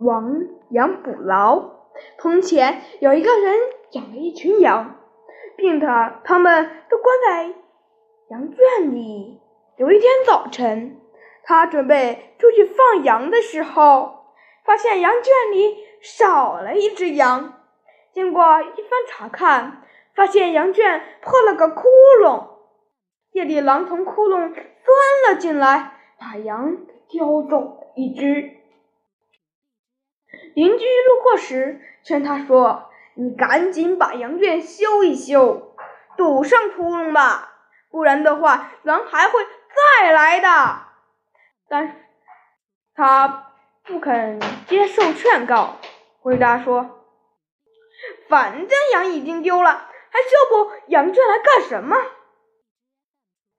亡羊补牢。从前有一个人养了一群羊，并他他们都关在羊圈里。有一天早晨，他准备出去放羊的时候，发现羊圈里少了一只羊。经过一番查看，发现羊圈破了个窟窿，夜里狼从窟窿钻了进来，把羊叼走了一只。邻居路过时，劝他说：“你赶紧把羊圈修一修，堵上窟窿吧，不然的话，狼还会再来的。”但他不肯接受劝告，回答说：“反正羊已经丢了，还修补羊圈来干什么？”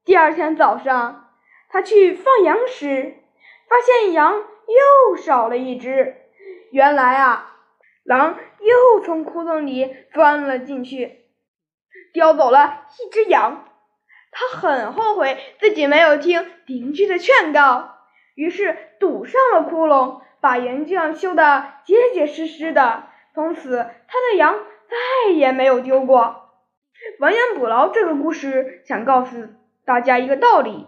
第二天早上，他去放羊时，发现羊又少了一只。原来啊，狼又从窟窿里钻了进去，叼走了一只羊。他很后悔自己没有听邻居的劝告，于是堵上了窟窿，把羊圈修得结结实实的。从此，他的羊再也没有丢过。亡羊补牢这个故事想告诉大家一个道理：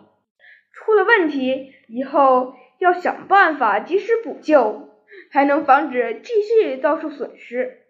出了问题以后，要想办法及时补救。还能防止继续遭受损失。